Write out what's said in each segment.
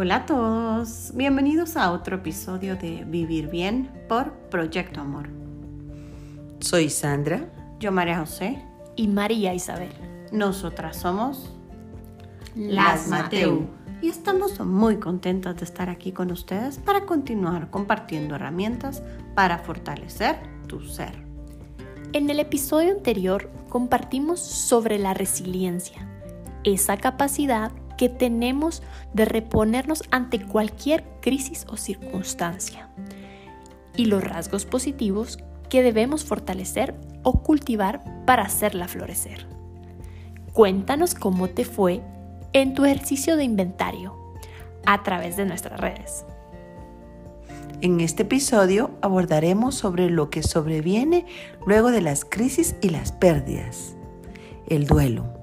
Hola a todos, bienvenidos a otro episodio de Vivir Bien por Proyecto Amor. Soy Sandra. Yo María José. Y María Isabel. Nosotras somos Las Mateu. Y estamos muy contentas de estar aquí con ustedes para continuar compartiendo herramientas para fortalecer tu ser. En el episodio anterior compartimos sobre la resiliencia, esa capacidad que tenemos de reponernos ante cualquier crisis o circunstancia, y los rasgos positivos que debemos fortalecer o cultivar para hacerla florecer. Cuéntanos cómo te fue en tu ejercicio de inventario a través de nuestras redes. En este episodio abordaremos sobre lo que sobreviene luego de las crisis y las pérdidas, el duelo.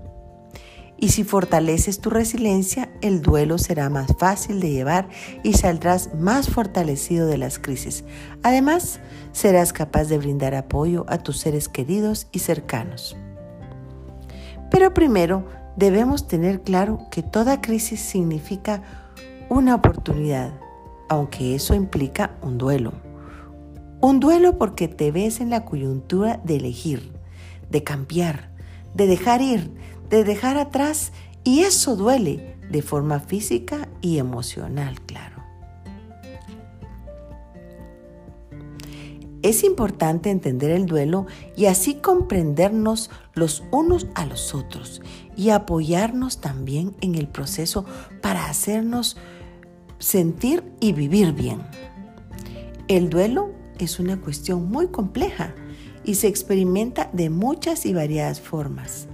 Y si fortaleces tu resiliencia, el duelo será más fácil de llevar y saldrás más fortalecido de las crisis. Además, serás capaz de brindar apoyo a tus seres queridos y cercanos. Pero primero, debemos tener claro que toda crisis significa una oportunidad, aunque eso implica un duelo. Un duelo porque te ves en la coyuntura de elegir, de cambiar, de dejar ir, de dejar atrás y eso duele de forma física y emocional, claro. Es importante entender el duelo y así comprendernos los unos a los otros y apoyarnos también en el proceso para hacernos sentir y vivir bien. El duelo es una cuestión muy compleja y se experimenta de muchas y variadas formas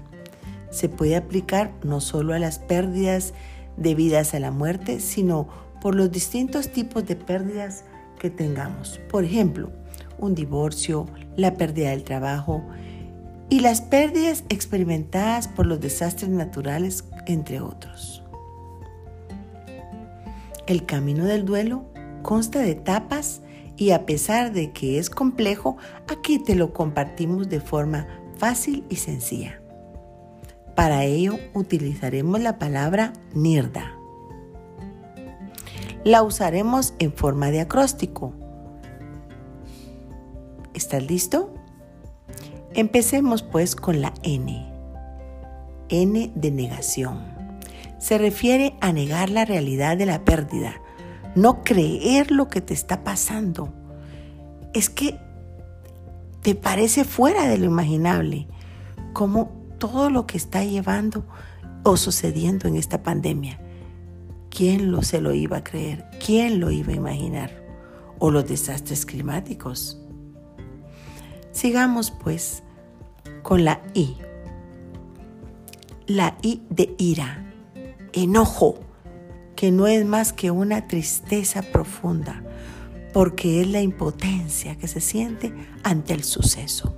se puede aplicar no solo a las pérdidas debidas a la muerte, sino por los distintos tipos de pérdidas que tengamos. Por ejemplo, un divorcio, la pérdida del trabajo y las pérdidas experimentadas por los desastres naturales, entre otros. El camino del duelo consta de etapas y a pesar de que es complejo, aquí te lo compartimos de forma fácil y sencilla. Para ello utilizaremos la palabra nirda. La usaremos en forma de acróstico. ¿Estás listo? Empecemos pues con la N. N de negación. Se refiere a negar la realidad de la pérdida, no creer lo que te está pasando. Es que te parece fuera de lo imaginable. Como todo lo que está llevando o sucediendo en esta pandemia. ¿Quién lo, se lo iba a creer? ¿Quién lo iba a imaginar? ¿O los desastres climáticos? Sigamos pues con la I. La I de ira, enojo, que no es más que una tristeza profunda, porque es la impotencia que se siente ante el suceso.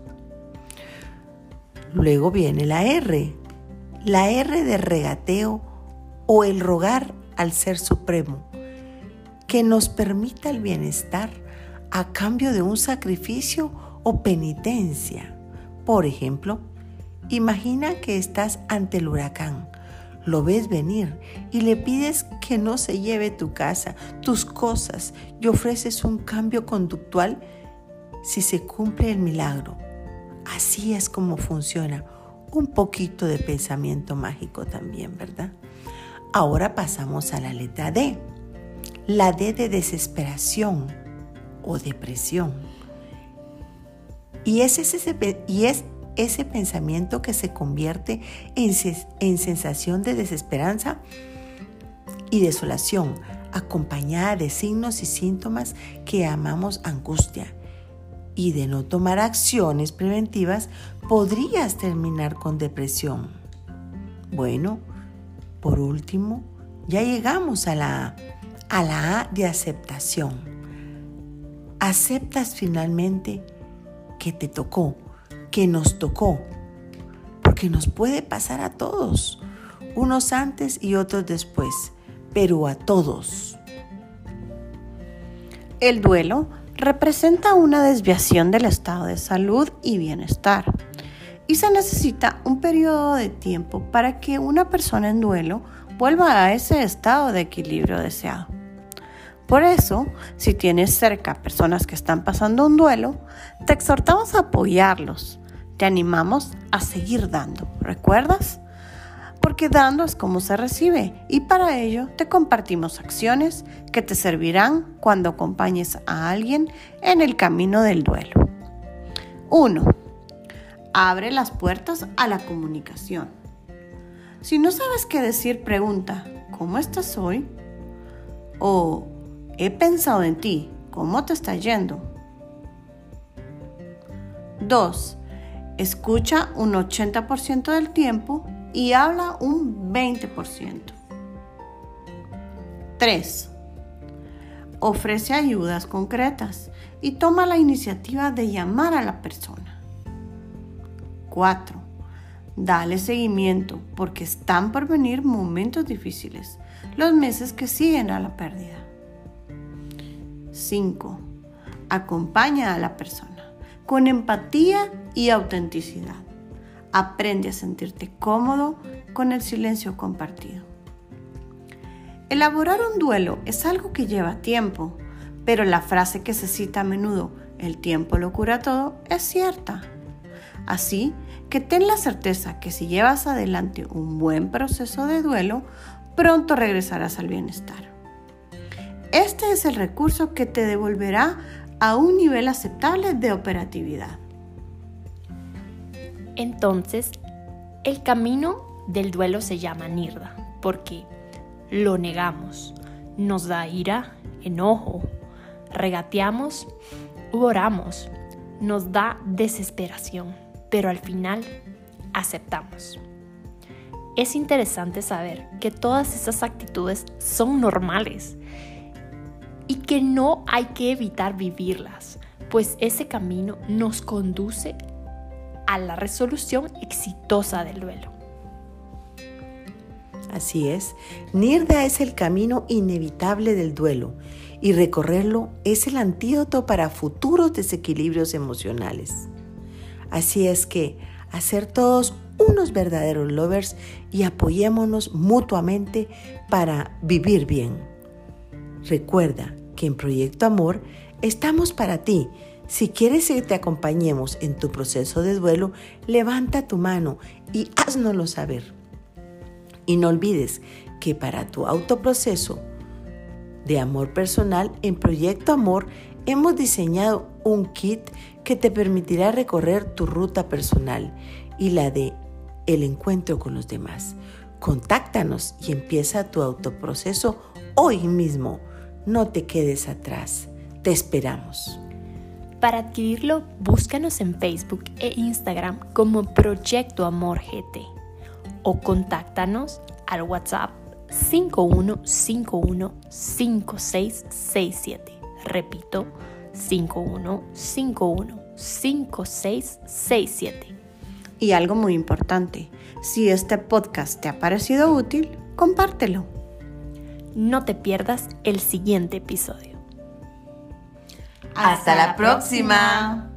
Luego viene la R, la R de regateo o el rogar al Ser Supremo, que nos permita el bienestar a cambio de un sacrificio o penitencia. Por ejemplo, imagina que estás ante el huracán, lo ves venir y le pides que no se lleve tu casa, tus cosas y ofreces un cambio conductual si se cumple el milagro Así es como funciona. Un poquito de pensamiento mágico también, ¿verdad? Ahora pasamos a la letra D. La D de desesperación o depresión. Y es ese, ese pensamiento que se convierte en, en sensación de desesperanza y desolación, acompañada de signos y síntomas que llamamos angustia y de no tomar acciones preventivas, podrías terminar con depresión. Bueno, por último, ya llegamos a la A, a la A de aceptación. Aceptas finalmente que te tocó, que nos tocó, porque nos puede pasar a todos, unos antes y otros después, pero a todos. El duelo representa una desviación del estado de salud y bienestar. Y se necesita un periodo de tiempo para que una persona en duelo vuelva a ese estado de equilibrio deseado. Por eso, si tienes cerca personas que están pasando un duelo, te exhortamos a apoyarlos. Te animamos a seguir dando. ¿Recuerdas? Porque dando es como se recibe y para ello te compartimos acciones que te servirán cuando acompañes a alguien en el camino del duelo. 1. Abre las puertas a la comunicación. Si no sabes qué decir, pregunta, ¿cómo estás hoy? O He pensado en ti. ¿Cómo te está yendo? 2. Escucha un 80% del tiempo y habla un 20%. 3. Ofrece ayudas concretas y toma la iniciativa de llamar a la persona. 4. Dale seguimiento porque están por venir momentos difíciles, los meses que siguen a la pérdida. 5. Acompaña a la persona con empatía y autenticidad. Aprende a sentirte cómodo con el silencio compartido. Elaborar un duelo es algo que lleva tiempo, pero la frase que se cita a menudo, el tiempo lo cura todo, es cierta. Así que ten la certeza que si llevas adelante un buen proceso de duelo, pronto regresarás al bienestar. Este es el recurso que te devolverá a un nivel aceptable de operatividad. Entonces, el camino del duelo se llama Nirda, porque lo negamos, nos da ira, enojo, regateamos u oramos, nos da desesperación, pero al final aceptamos. Es interesante saber que todas esas actitudes son normales que no hay que evitar vivirlas, pues ese camino nos conduce a la resolución exitosa del duelo. Así es, Nirda es el camino inevitable del duelo y recorrerlo es el antídoto para futuros desequilibrios emocionales. Así es que, hacer todos unos verdaderos lovers y apoyémonos mutuamente para vivir bien. Recuerda que en Proyecto Amor estamos para ti. Si quieres que te acompañemos en tu proceso de duelo, levanta tu mano y háznoslo saber. Y no olvides que para tu autoproceso de amor personal, en Proyecto Amor hemos diseñado un kit que te permitirá recorrer tu ruta personal y la de el encuentro con los demás. Contáctanos y empieza tu autoproceso hoy mismo. No te quedes atrás. Te esperamos. Para adquirirlo, búscanos en Facebook e Instagram como Proyecto Amor GT o contáctanos al WhatsApp 51515667. Repito, 51515667. Y algo muy importante, si este podcast te ha parecido útil, compártelo no te pierdas el siguiente episodio. Hasta, la próxima.